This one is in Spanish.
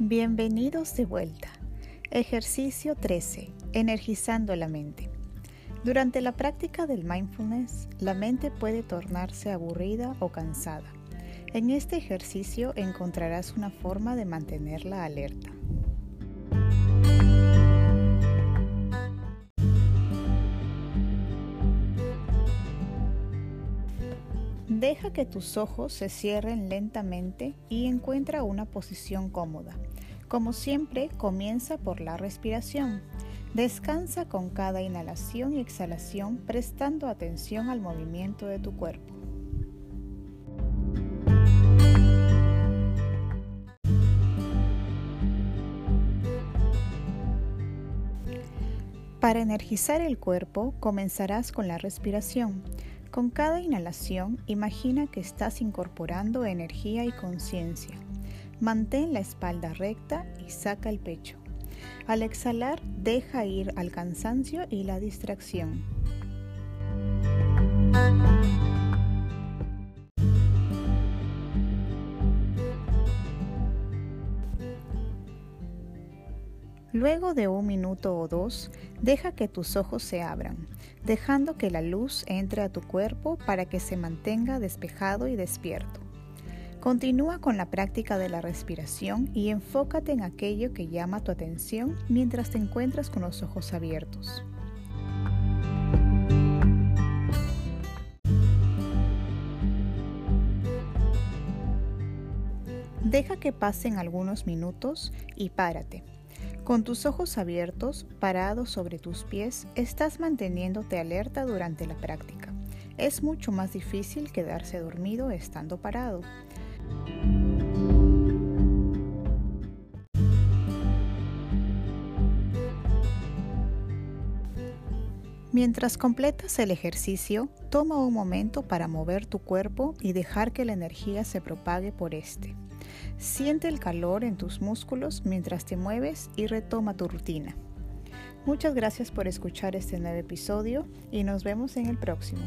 Bienvenidos de vuelta. Ejercicio 13. Energizando la mente. Durante la práctica del mindfulness, la mente puede tornarse aburrida o cansada. En este ejercicio encontrarás una forma de mantenerla alerta. Deja que tus ojos se cierren lentamente y encuentra una posición cómoda. Como siempre, comienza por la respiración. Descansa con cada inhalación y exhalación prestando atención al movimiento de tu cuerpo. Para energizar el cuerpo, comenzarás con la respiración. Con cada inhalación, imagina que estás incorporando energía y conciencia. Mantén la espalda recta y saca el pecho. Al exhalar, deja ir al cansancio y la distracción. Luego de un minuto o dos, deja que tus ojos se abran, dejando que la luz entre a tu cuerpo para que se mantenga despejado y despierto. Continúa con la práctica de la respiración y enfócate en aquello que llama tu atención mientras te encuentras con los ojos abiertos. Deja que pasen algunos minutos y párate. Con tus ojos abiertos, parados sobre tus pies, estás manteniéndote alerta durante la práctica. Es mucho más difícil quedarse dormido estando parado. Mientras completas el ejercicio, toma un momento para mover tu cuerpo y dejar que la energía se propague por este. Siente el calor en tus músculos mientras te mueves y retoma tu rutina. Muchas gracias por escuchar este nuevo episodio y nos vemos en el próximo.